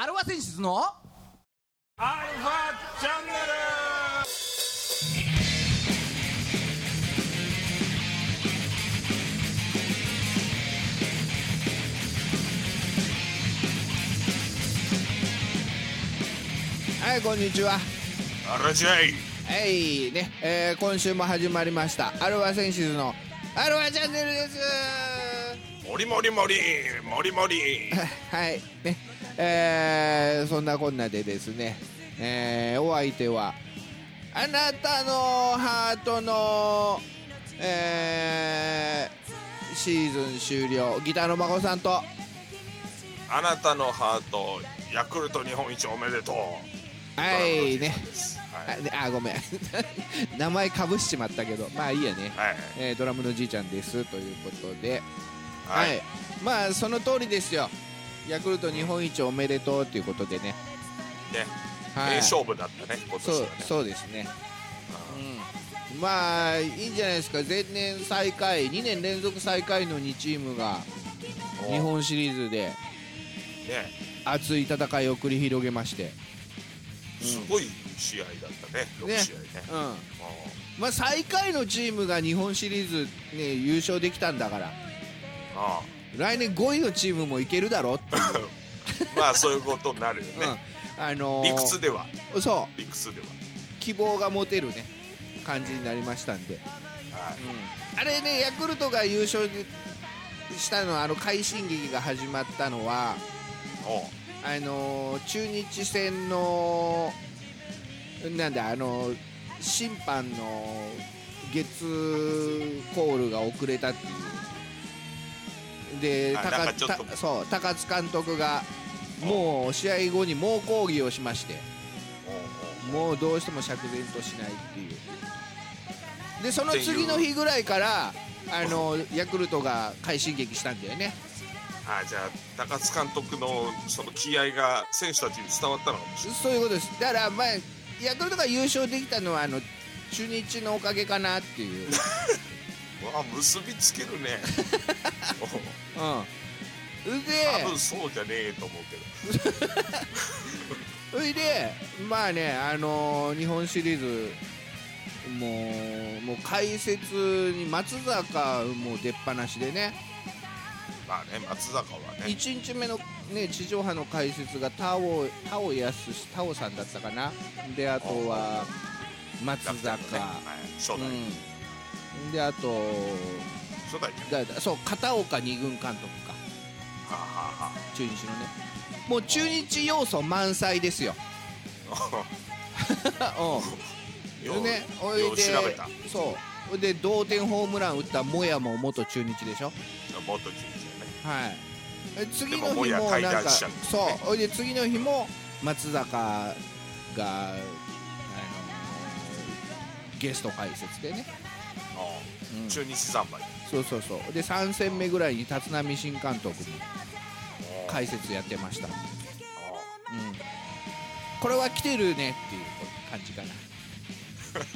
アルファ選出のアルファチャンネはいこんにちは。ルあらじゃい。はいね、えー今週も始まりました。アルファセンシズのアルファチャンネルです。もりもりもりもりもりはいねえーそんなこんなでですね、えーお相手はあなたのハートの、えーシーズン終了ギターの孫さんと。あなたのハートヤクルト日本一おめでとう。はいね。はいあねあごめん。名前かぶしちまったけどまあいいやね、はい。えードラムのじいちゃんですということで。ははいい、まあその通りですよヤクルト日本一おめでとうということでね。ね。はい。名勝負だったね今年そうはね。そうですね。うん。まあいいんじゃないですか。前年最下位2年連続最下位の2チームがお日本シリーズでね。熱い戦いを繰り広げまして。すごい試合だったね6試合ね。うん。まあ最下位のチームが日本シリーズね優勝できたんだから。あ来年5位のチームもいけるだろって。いう、あまあそういうことになるようん。ねあのー理屈では。そう。理屈では。希望が持てるね。感じになりましたんで、はい。あれねヤクルトが優勝したのはあの快進撃が始まったのはあのー中日戦のなんだあのー審判の月コールが遅れたっていうであ高そう高津監督がもう試合後に猛抗議をしまして。もうどうしても釈然としないっていう。でその次の日ぐらいからあのヤクルトが快進撃したんだよね。あじゃあ高津監督のその気合が選手たちに伝わったのかもしれない。そういうことです。だからまあヤクルトが優勝できたのはあの中日のおかげかなっていう、う わ結びつけるね。お ううん、で多分そうじゃねえと思うけど。それでまあねあのー日本シリーズもうもう解説に松坂もう出っ放しでね。まあね松坂はね。1日目の、ね、地上波の解説が田尾田尾康田尾さんだったかな。であとは松楽坂、ね。はい初代、うん、であと初代だ？そう片岡二軍監督か。はあ、は中日のね。もう中日要素満載ですよ。あはあ、うんねおいで調べた。そう。で同点ホームラン打ったモヤも元中日でしょ？元中日だね。はい。え次の日もなんかそう。ねほいで次の日も松坂があのゲスト解説でね、中日三昧。そうそうそう。で3戦目ぐらいに立浪新監督もああ解説やってました、うん、あこれは来てるねっていう感じかな。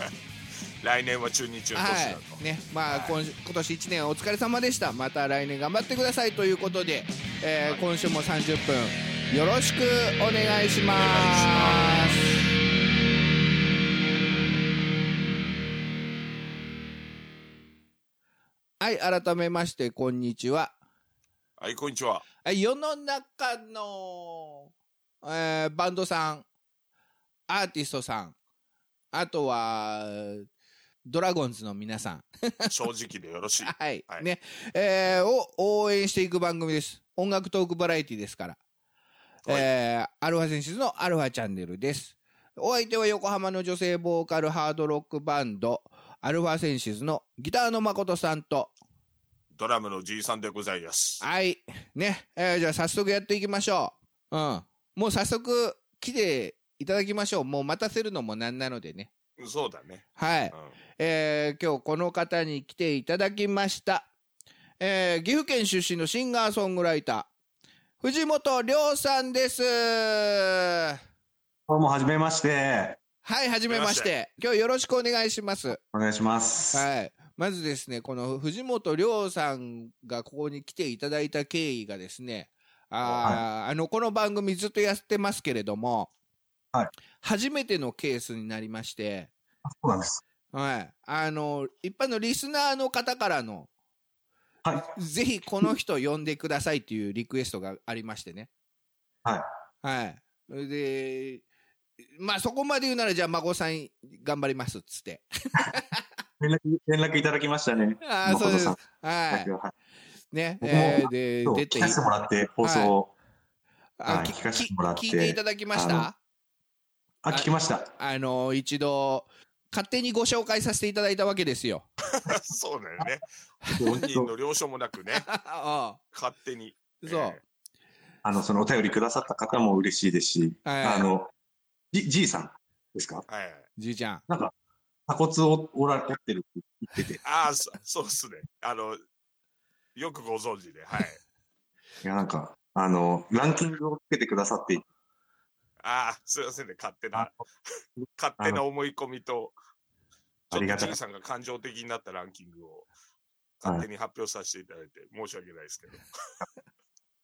あ 来年は中日の年だと、はい。ね。まあ、はい。今週今年1年お疲れ様でした。また来年頑張ってくださいということで、えーはい。今週も30分よろしくお願いしますはい改めましてこんにちは。はいこんにちは。はい世の中の、えーバンドさんアーティストさんあとはドラゴンズの皆さん。正直でよろしい。はい、はい。ね、えーを応援していく番組です。音楽トークバラエティですから。はい。えーアルファセンシズのアルファチャンネルです。お相手は横浜の女性ボーカルハードロックバンド、アルファセンシズのギターの誠さんと、ドラムのじいさんでございますはい、ね、えーじゃあ早速やっていきましょう。うん。もう早速来ていただきましょう。もう待たせるのもなんなのでね。そうだね、はい。うんえー今日この方に来ていただきました。えー岐阜県出身のシンガーソングライター、藤本涼さんです。はどうも、はじめまして。い、はじめまし。はじめ今日よろしくお願いします。お願いします。はい。まずですね、この藤本涼さんがここに来ていただいた経緯がですね、あーあのこの番組ずっとやってますけれども、はい初めてのケースになりまして、あそうなんです。はい、あの一般のリスナーの方からのはい。ぜひこの人呼んでくださいっていうリクエストがありましてね。はい。はい。で、まあそこまで言うならじゃあ孫さん頑張りますっつって。連絡、連絡いただきましたね。ああ、そうです。誠はい。はい。ね、えーで、出て聞かせてもらって、放送を。はいあき聞かせてもらってき聞いていただきました？あ、聞きました。あの、一度、勝手にご紹介させていただいたわけですよ。そうだよね。本人の了承もなくね、あ勝手に。あそう。えあの、そのお便りくださった方も嬉しいですし、はいあの、じ、じいさんですか？えはい。じいちゃん。なんか、鎖骨を折ら折ってるって言ってて、ああ、そそうっすね。あの、よくご存知で、はい。いや、なんか、あの、ランキングをつけてくださってああ、すいませんね、勝手なあ、勝手な思い込みと、ちょっとじいさんが感情的になったランキングを勝手に発表させていただいて申し訳ないですけど。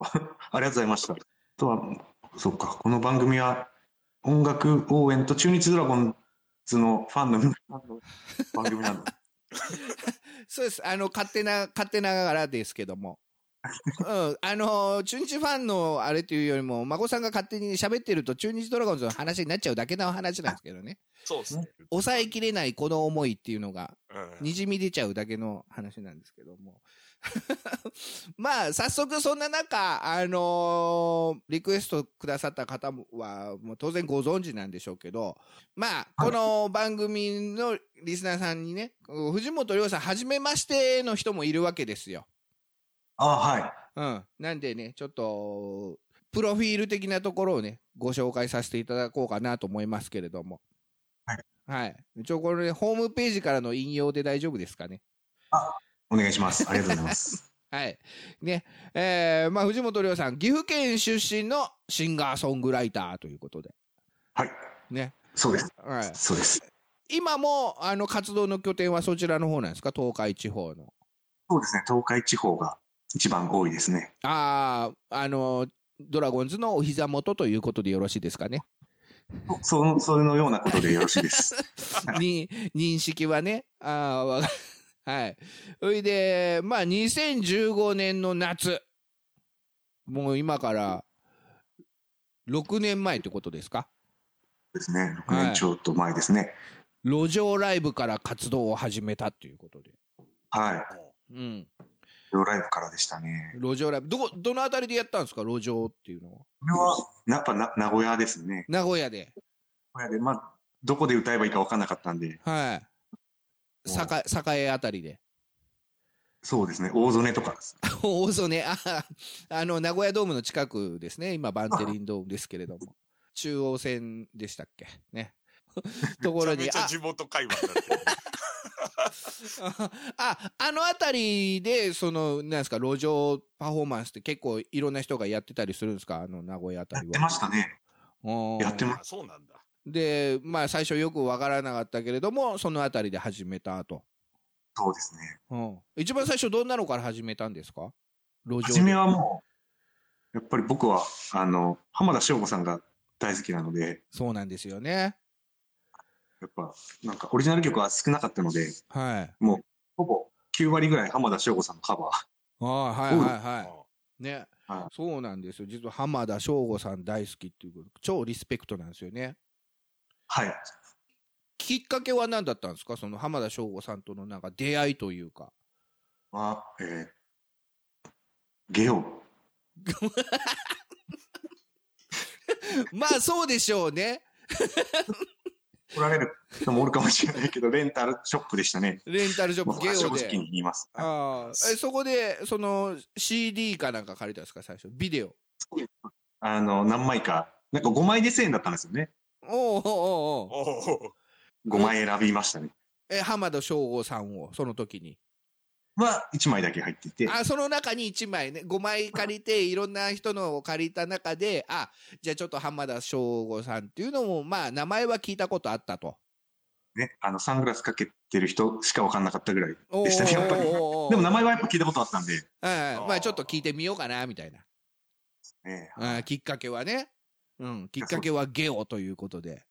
ありがとうございました。あとは、そっか、この番組は音楽応援と中日ドラゴンズのファンの皆さんの番組なんだ。そうです。あの、勝手な、勝手ながらですけども。うん、あの中日ファンのあれというよりも孫さんが勝手に喋ってると中日ドラゴンズの話になっちゃうだけの話なんですけどねそうですね。抑えきれないこの思いっていうのがうんにじみ出ちゃうだけの話なんですけども まあ早速そんな中あのーリクエストくださった方はもう当然ご存知なんでしょうけどまあこの番組のリスナーさんにね藤本涼さん初めましての人もいるわけですよ。あはい。うん、なんでねちょっとプロフィール的なところをねご紹介させていただこうかなと思いますけれども。はい。はい。一応これ、ね、ホームページからの引用で大丈夫ですかね？お願いします。ありがとうございます。はい。ね。えー、まあ、藤本涼さん、岐阜県出身のシンガーソングライターということで。はい。ね。そうです。はい。そうです。今も、あの、活動の拠点はそちらの方なんですか？東海地方の。そうですね。東海地方が一番多いですね。ああ、あの、ドラゴンズのお膝元ということでよろしいですかね？その、そのようなことでよろしいです。に、認識はね？ああ、わかはい。それで、まあ、2015年の夏。もう今から、6年前ってことですか？ですね。6年ちょっと前ですね。路上ライブから活動を始めたということで。はい。うん。ローライブからでしたね。路上ライブ。どこ、どのあたりでやったんですか？路上っていうのは。これは、やっぱな名古屋ですね。名古屋で。名古屋で、まあ、どこで歌えばいいか分かんなかったんで、はい。栄、栄あたりで。そうですね。大曽根とかです。大曽根、あ、あの、名古屋ドームの近くですね。今、バンテリンドームですけれども。中央線でしたっけ？ね。ところに、あめちゃめちゃ、地元会話になってる。あ、あの辺りで、その、なんですか、路上パフォーマンスって結構いろんな人がやってたりするんですか？あの、名古屋あたりは。やってましたね。うんやってまあそうなんだ。で、まあ、最初よくわからなかったけれども、そのあたりで始めたと。そうですね。うん。一番最初どんなのから始めたんですか？路上で。初めはもう、やっぱり僕は、あの、浜田省吾さんが大好きなので、そうなんですよね。やっぱ、なんかオリジナル曲は少なかったので、はい。ほぼ9割ぐらい浜田省吾さんのカバー。ああ、はいはいはあい。ね。はいそうなんですよ。実は浜田省吾さん大好きっていうこと、超リスペクトなんですよね。はい。きっかけは何だったんですか？その浜田省吾さんとのなんか出会いというか。は、えー、ゲオ。まあそうでしょうね。来られる人もおるかもしれないけど、レンタルショップでしたね。レンタルショップ、ゲオ僕は正直。ああ、え、そこで、その CD かなんか借りたんですか？最初。ビデオ。あの、何枚か、なんか5枚で1000円だったんですよね。おうおうおうおうおお。5枚選びましたね。え、浜田省吾さんを、その時に。は、1枚だけ入っていて、あ、その中に1枚ね、5枚借りて、いろんな人のを借りた中で、あ、じゃあちょっと浜田省吾さんっていうのも、まあ、名前は聞いたことあったと。ね、あの、サングラスかけてる人しか分かんなかったぐらいおでしたね、やっぱり。でも名前はやっぱ聞いたことあったんで、はいはいまあ、ちょっと聞いてみようかな、みたいな。ね。あーきっかけはね。うん、きっかけはゲオということで。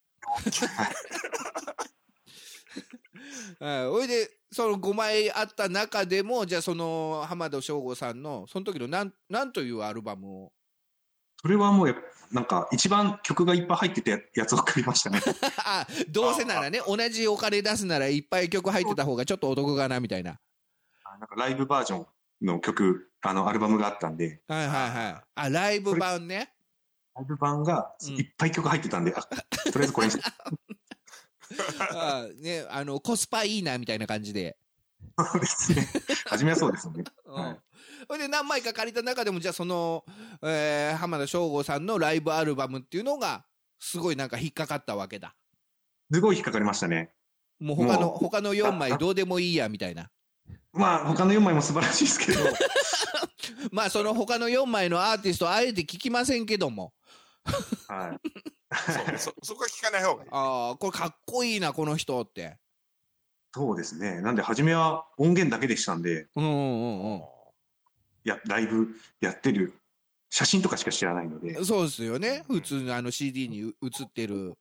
はい。おいで、その5枚あった中でも、じゃあその浜田省吾さんの、その時のなん、なんというアルバムを？それはもうなんか一番曲がいっぱい入ってたやつを買いましたね。あ、どうせならね、同じお金出すならいっぱい曲入ってた方がちょっとお得かな、みたいな。あなんかライブバージョンの曲、あの、アルバムがあったんで、はいはいはい。あ、ライブ版ね。ライブ版がうんいっぱい曲入ってたんで、あ、とりあえずこれにし あね、あの、コスパいいな、みたいな感じで。そうですね。初めはそうですよね。うはいん。それで何枚か借りた中でも、じゃあその、えー浜田省吾さんのライブアルバムっていうのが、すごいなんか引っかかったわけだ。すごい引っかかりましたね。もう他の、他の4枚どうでもいいや、みたいな。まあ、他の4枚も素晴らしいですけど、まあその他の4枚のアーティストあえて聞きませんけども。はい。そうそそこは聞かない方がいい。ああ、これかっこいいな、この人って。そうですね。なんで、初めは音源だけでしたんで、うんうんうんや、ライブやってる写真とかしか知らないのでう、ん。そうですよね。普通のあの CD に写ってる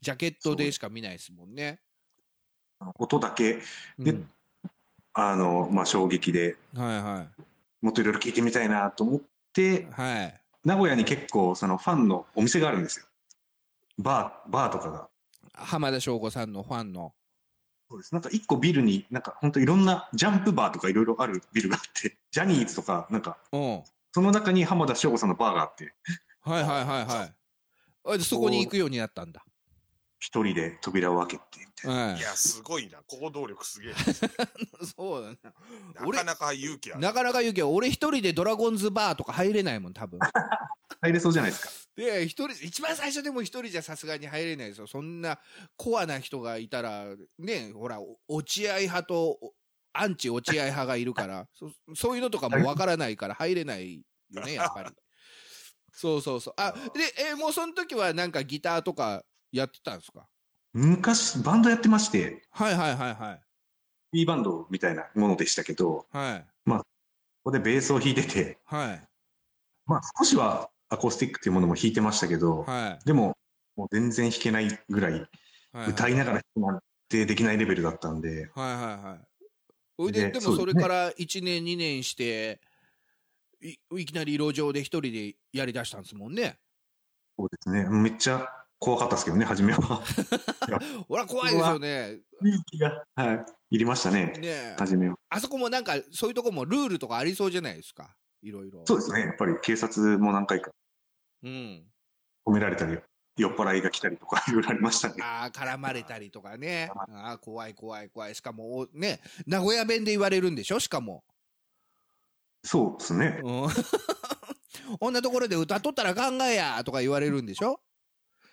ジャケットでしか見ないですもんね。音だけ、うんであの、まあ、衝撃ではいはもっといろいろ聞いてみたいなと思ってい。、はい。名古屋に結構、そのファンのお店があるんですよ。バー、バーとかが。浜田省吾さんのファンの。そうです。なんか一個ビルに、なんか本当いろんなジャンプバーとかいろいろあるビルがあって、ジャニーズとか、なんか、うん。その中に浜田省吾さんのバーがあって、はいはいはいはい。あでそこに行くようになったんだ。一人で扉を開けて、みたいな。はいい。や、すごいな。行動力すげえ そうだね。な。俺なかなか勇気ある。なかなか言うけど、俺一人でドラゴンズバーとか入れないもん、多分。入れそうじゃないですか。で、一人、一番最初でも一人じゃさすがに入れないですよ。そんなコアな人がいたら、ね、ほら、お落合派とおアンチ落合派がいるから、そそういうのとかもわからないから入れないよね、やっぱり。そうそうそう。あ、で、えーもうその時はなんかギターとかやってたんですか？昔、バンドやってまして、はいはいはいはい。B バンドみたいなものでしたけど、こはい。こでベースを弾いてて、はい。まあ少しはアコースティックっていうものも弾いてましたけど、はい。でも、もう全然弾けないぐらい、はい。歌いながら弾くなんてできないレベルだったんで、はいはいはい。おいで、でもそれから1年、2年して、いいきなり路上で一人でやりだしたんですもんね。そうですね。めっちゃ怖かったですけどね、初めは。ほら、怖いですよね。勇気が、はい、いりましたね、ねえ初めは。あそこもなんか、そういうとこもルールとかありそうじゃないですか？いろいろ。そうですね。やっぱり警察も何回かうん。褒められたり、酔っ払いが来たりとか、いろいろありましたね。ああ、絡まれたりとかね。ああ、怖い怖い怖い。しかも、おね、名古屋弁で言われるんでしょ？しかも。そうですね。うん。こんなところで歌っとったら考えやとか言われるんでしょ？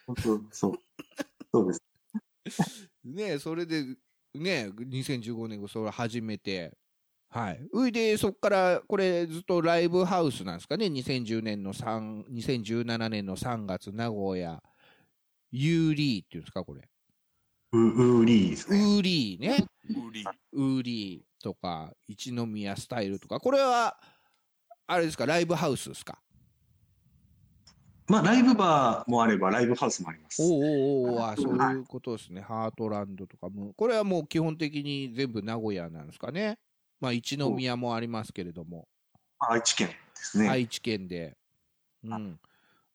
本当そう。そうです。ねそれで、ね2015年それ始めて、はい。ういで、そっから、これずっとライブハウスなんですかね ?2010 年の3、2017年の3月、名古屋、ユーリーっていうんですかこれ？ウウーリーですウね。ーリーね。売り。ウーリーとか、一宮スタイルとか、これは、あれですか、ライブハウスですか？まあ、ライブバーもあれば、ライブハウスもあります。おうおうおうあそういうことですね。ハートランドとかも。これはもう基本的に全部名古屋なんですかね。まあ、一宮もありますけれども。まあ愛知県ですね。愛知県で。うん。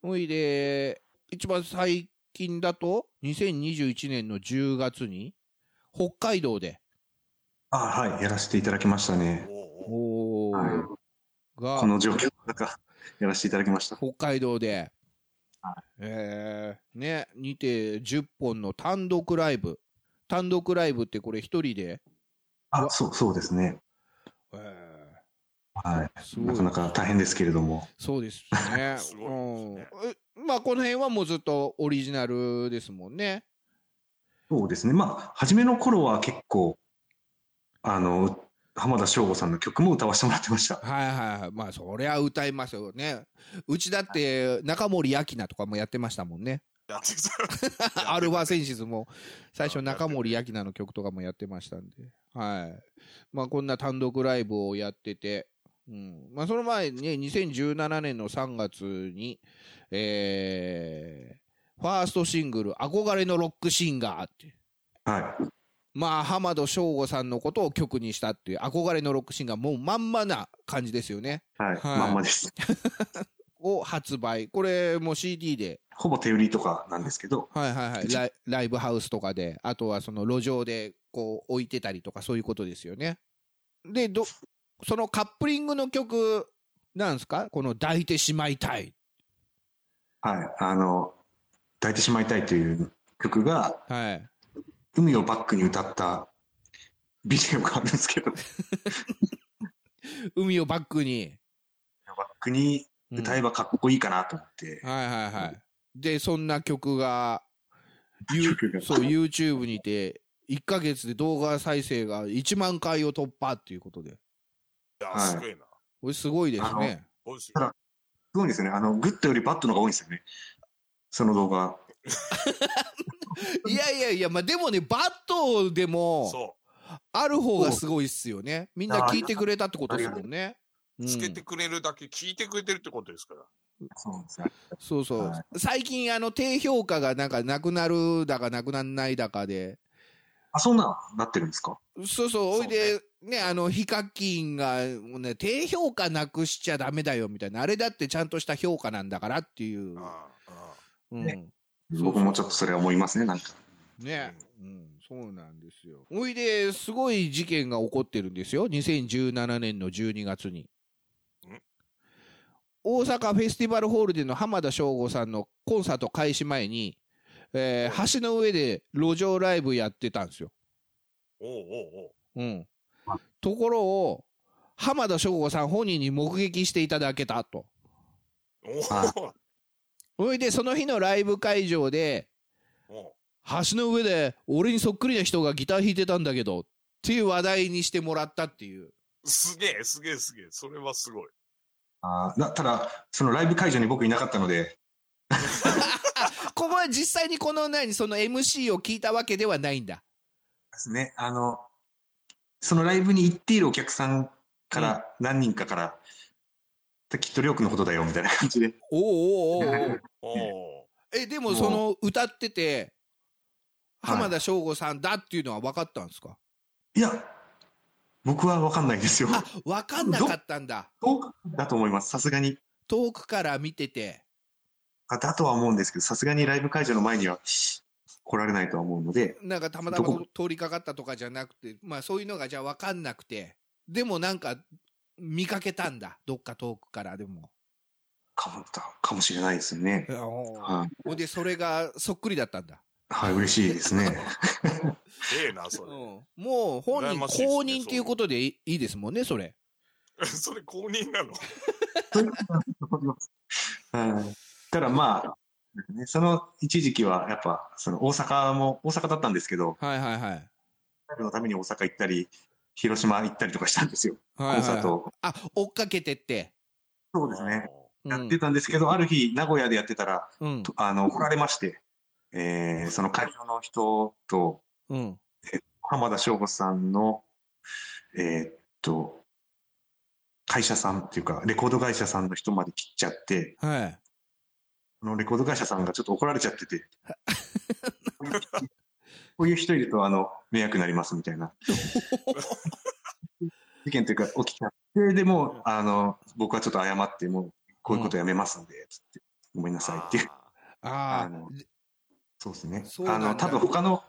ほいで、一番最近だと、2021年の10月に、北海道で、あはい、やらせていただきましたね。おうおはいがこ、の状況の中、やらせていただきました。北海道では、えー、ね、にて10本の単独ライブ。単独ライブってこれ一人で、あ、そう、そうですね。えはい。ー、すごないかなか大変ですけれども。そうですね。すねうんえまあ、この辺はもうずっとオリジナルですもんね。そうですね。まあ、初めの頃は結構、あの、浜田省吾さんの曲も歌わせてもらってました。はいはいはい。まあ、そりゃ歌いますよね。うちだって、中森明菜とかもやってましたもんね。アルファセンシズも、最初中森明菜の曲とかもやってましたんで。はい。まあ、こんな単独ライブをやってて、うん。まあ、その前にね、2017年の3月に、えー、ファーストシングル、憧れのロックシンガーって。はい。まあ、浜田省吾さんのことを曲にしたっていう、憧れのロックシンガー、もうまんまな感じですよね。はい。はいまんまです。を発売。これも CD で、ほぼ手売りとかなんですけど、はいはいはい、ライライブハウスとかで、あとはその路上でこう置いてたりとか、そういうことですよね。で、ど、そのカップリングの曲、なんですか？この抱いてしまいたい。はい。あの、抱いてしまいたいという曲が、はい。海をバックに歌ったビデオがあるんですけど、海をバックに。バックにうん歌えばかっこいいかなと思って、はいはいはい。で、そんな曲が、ゆ 曲がそう、YouTube にて、1ヶ月で動画再生が1万回を突破っていうことで。いや、はいすごいな。これすごいですね。ただすごいんですよね。あの、グッドよりバッドの方が多いんですよね。その動画。いやいやいや、まあでもね、バッドでも、そある方がすごいっすよね。みんな聞いてくれたってことですもんね。つけてくれるだけ聞いてくれてるってことですから。そうなんですね。そうそう、は最近、あの、低評価がなんかなくなるだかなくならないだかで、あ、そんなんなってるんですか？そうそう、おいで、ね、あの、ヒカキンが、もうね、低評価なくしちゃダメだよ、みたいな。あれだってちゃんとした評価なんだからっていう。あああうん。ね僕もちょっとそれは思いますね、なんか。ね、うん、そうなんですよ。おいで、すごい事件が起こってるんですよ。2017年の12月にん。大阪フェスティバルホールでの浜田省吾さんのコンサート開始前に、えー橋の上で路上ライブやってたんですよ。おうおうおううん。ところを、浜田省吾さん本人に目撃していただけたと。おうあおいで、その日のライブ会場で、橋の上で俺にそっくりな人がギター弾いてたんだけど、っていう話題にしてもらったっていう。すげえ、すげえ、すげえ。それはすごい。あーなただ、そのライブ会場に僕いなかったので、ここは実際にこの何、その MC を聞いたわけではないんだ。ですね、あの、そのライブに行っているお客さんから、何人かから、きっとりょうくんのことだよ、みたいな感じで。おおおうおうおえ、でもその歌ってて、はい浜田省吾さんだっていうのは分かったんですか？いや、僕は分かんないんですよ。あ、分かんなかったんだ。遠くだと思います、さすがに。遠くから見てて。あだとは思うんですけど、さすがにライブ会場の前には来られないとは思うので、なんかたまたま通りかかったとかじゃなくて、まあそういうのがじゃあ分かんなくて、でもなんか見かけたんだ。どっか遠くからでも。かもかもしれないですね。ほはい、んで、それがそっくりだったんだ。はい、嬉しいですね。ええな、それ。もう本人公認っていうことでいいですもんね、それ。それ公認なの？はいただまあ、ねその一時期はやっぱ、その大阪も、大阪だったんですけど、はいはいはい。のために大阪行ったり、広島行ったりとかしたんですよ。はいコンサートあ、追っかけてって。そうですね。うんやってたんですけど、ある日、名古屋でやってたら、うん。とあの、怒られまして、えーその会場の人と、うん。浜田省吾さんの、えーっと、会社さんっていうか、レコード会社さんの人まで切っちゃって、はい。このレコード会社さんがちょっと怒られちゃってて、こういう人いると、あの、迷惑になりますみたいな。事件というか、起きちゃって、でも、あの、僕はちょっと謝って、もう、こういうことやめますんで、つって、ごめんなさいっていう。ああのそうですねあの、多分他の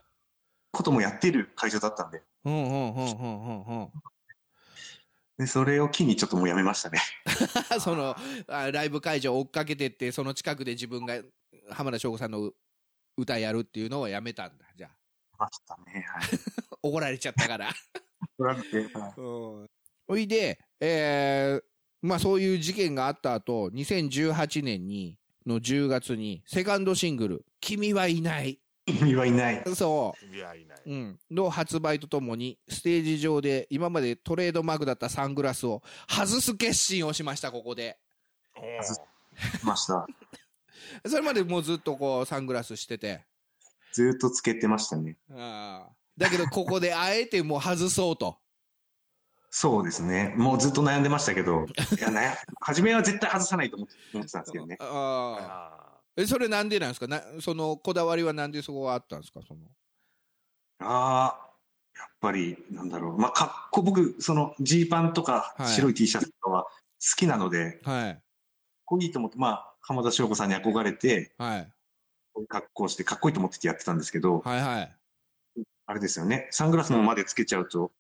こともやってる会場だったんで、あ。うんうんうんうんうんうん。で、それを機にちょっともうやめましたね。そのあライブ会場追っかけてって、その近くで自分が浜田省吾さんの歌やるっていうのをやめたんだ。じゃあ。ましたね。はい。怒られちゃったから。怒られて、はいうん。おいで、えー、まあそういう事件があった後、2018年に、の10月に、セカンドシングル、君はいない。君はいない。そいや、いない。う。うん。の発売とともに、ステージ上で今までトレードマークだったサングラスを外す決心をしました、ここで。おずました。それまでもうずっとこう、サングラスしてて。ずーっとつけてましたね。ああだけど、ここであえてもう外そうと。そうですね。もうずっと悩んでましたけど、いやね、初めは絶対外さないと思ってたんですけどね。ああ。あえ、それなんでなんですか？なそのこだわりはなんでそこはあったんですか？その。ああ、やっぱり、なんだろう。まあ、かっこ、僕、その、ジーパンとかはい白い T シャツとかは好きなので、かっはい。こいいと思って、まあ、浜田省吾さんに憧れて、はい。格好して、かっこいいと思っててやってたんですけど、はいはい。あれですよね。サングラスもまでつけちゃうと、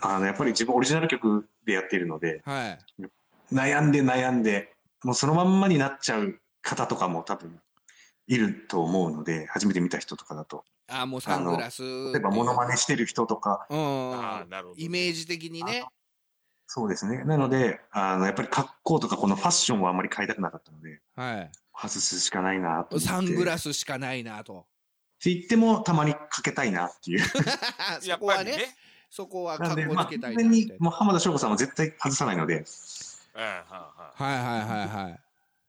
あの、やっぱり自分オリジナル曲でやっているので、はい。悩んで悩んで、もうそのまんまになっちゃう方とかも多分いると思うので、初めて見た人とかだと。ああ、もうサングラス。例えばモノマネしてる人とか、うんあーなるほどイメージ的にね。そうですね。なので、あの、やっぱり格好とかこのファッションはあんまり変えたくなかったので、はい。外すしかないなと思って。サングラス。しかないなと。て言ってもたまにかけたいなっていう。そこはね、そこは格つけたいなって。もう浜田省吾さんは絶対外さないので、うんはいははいはいはいはい。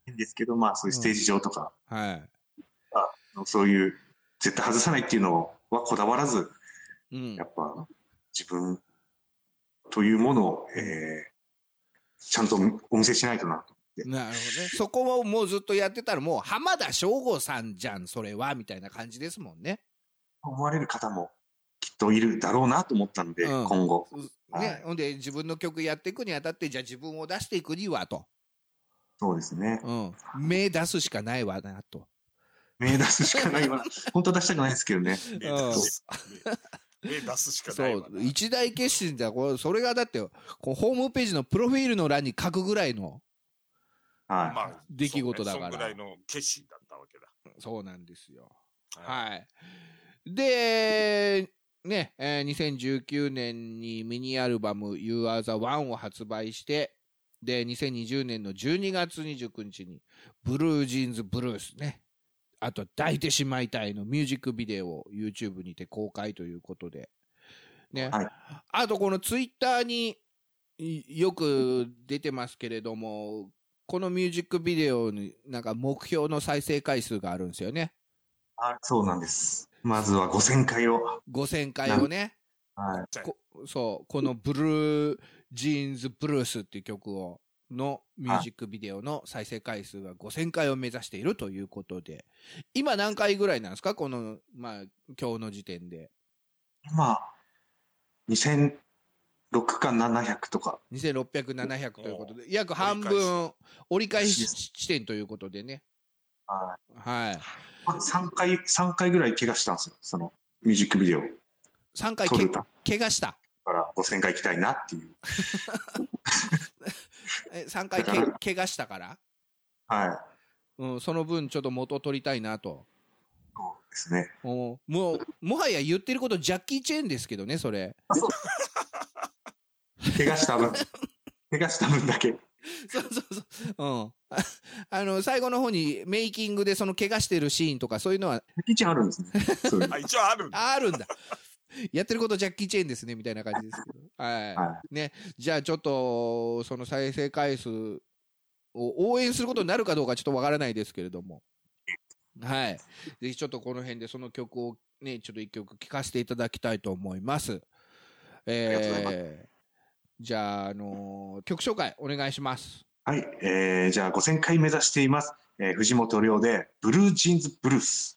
いいんですけど、まあそういうステージ上とか、はい。そういう絶対外さないっていうのはこだわらず、うんや。っぱ自分というものを、えーちゃんとお見せしないとなと。なるほどね。そこをもうずっとやってたら、もう浜田省吾さんじゃん、それは、みたいな感じですもんね。思われる方もきっといるだろうなと思ったので、うん今後。はい、ねほんで、自分の曲やっていくにあたって、じゃあ自分を出していくにはと。そうですね。うん。目出すしかないわなと。目出すしかないわ。本当は出したくないですけどね。い。目出す目出すしかそないわな。う。一大決心だ。これそれがだって、こうホームページのプロフィールの欄に書くぐらいの、はい。まあ出来事だからそうねそんぐらいの決心だったわけだ。そうなんですよ。はいはい。で、ね、えー2019年にミニアルバム You Are the One を発売して、で、2020年の12月29日に、ブルージーンズブルースね。あと、抱いてしまいたいのミュージックビデオを YouTube にて公開ということで。ね。はいあと、このツイッターにいよく出てますけれども、このミュージックビデオになんか目標の再生回数があるんですよね。あそうなんです。まずは5000回を。5000回をね。はい。そう、このブルージーンズブルースっていう曲を、のミュージックビデオの再生回数が5000回を目指しているということで、今何回ぐらいなんですか？この、まあ、今日の時点で。2000 6か700とか。2600、700ということで、約半分折り返し地点ということでね。はい。はい。3回、三回ぐらい怪我したんですよ。その、ミュージックビデオ。3回け怪我した。だから5000回行きたいなっていう。3回け怪我したから？はい。うん、その分ちょっと元取りたいなと。そうですね。もう、もはや言ってることジャッキー・チェーンですけどね、それ。そう怪我した分、怪我した分だけ。そうそうそう。うん。あ あの、最後の方にメイキングでその怪我してるシーンとかそういうのは、キッチンあるんですね。そういう あ、一応あるんだ。ああるんだ。やってることジャッキー・チェーンですね、みたいな感じですけど。はい。はね。じゃあちょっと、その再生回数を応援することになるかどうかちょっとわからないですけれども。はい。ぜひちょっとこの辺でその曲をね、ちょっと一曲聴かせていただきたいと思います。ありがとうございまえー、じゃあ、あのー曲紹介お願いします。はい。えー、じゃあ5000回目指しています。えー、藤本亮で、ブルージーンズブルース。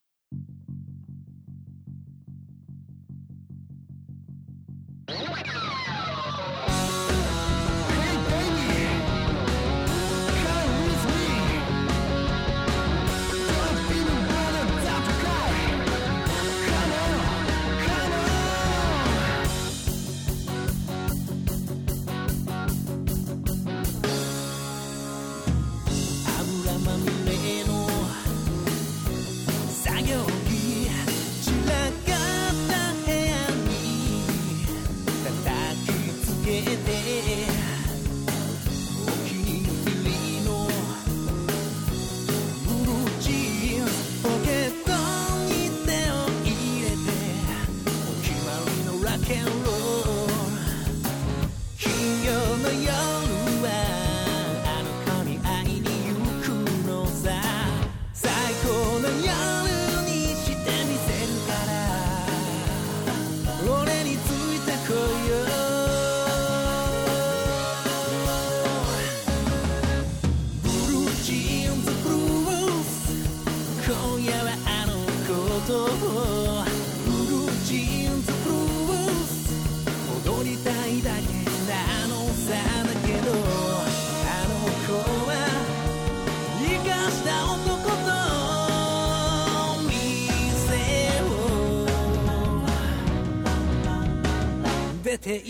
を出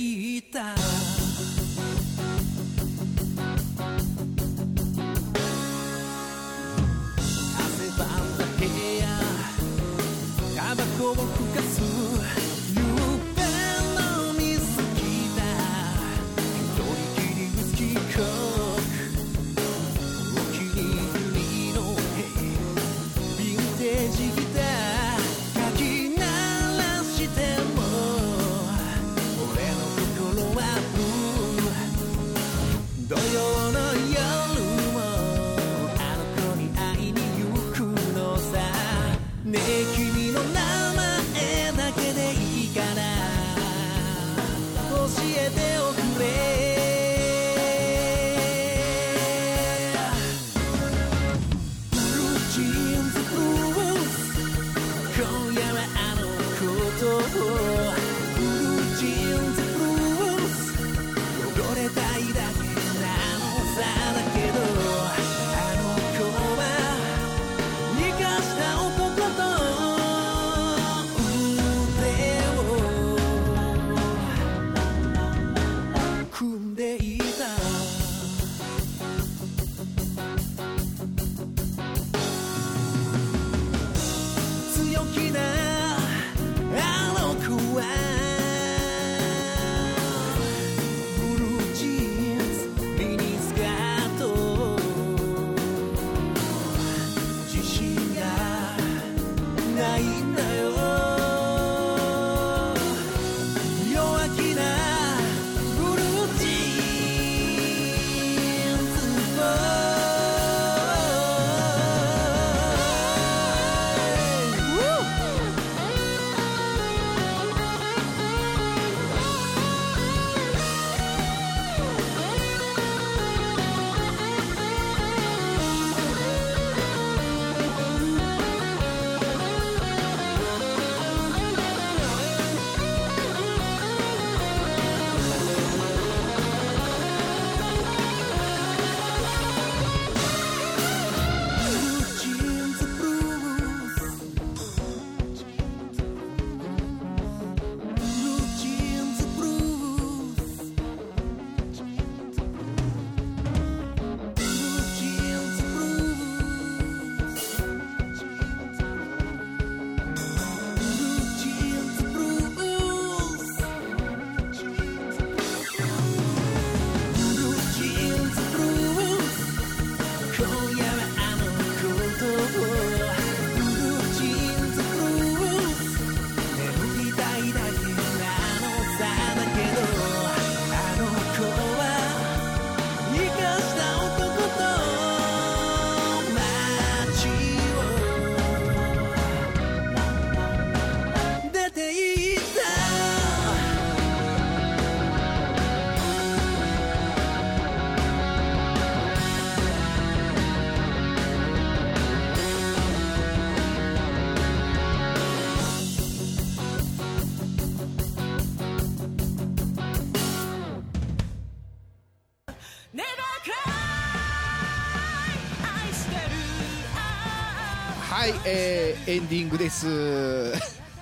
はい、えーエンディングです。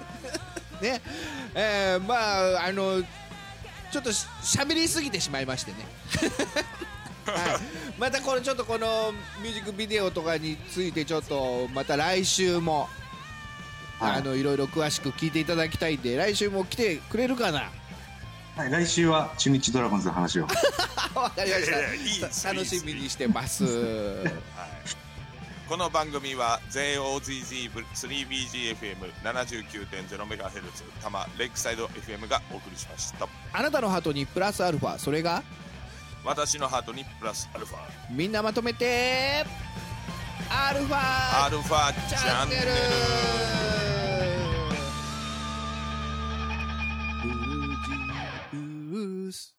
ね、えーまああのちょっとし喋りすぎてしまいましてね。はい、またこのちょっとこのミュージックビデオとかについてちょっとまた来週も、はいあのいろいろ詳しく聞いていただきたいんで来週も来てくれるかな？はい、来週は中日ドラゴンズの話を。わかりました楽しみにしてます。この番組は JOZZ3BGFM79.0MHz 多摩レイクサイド FM がお送りしました。あなたのハートにプラスアルファそれが？私のハートにプラスアルファ。みんなまとめて。アルファアルファチャンネル。ブース。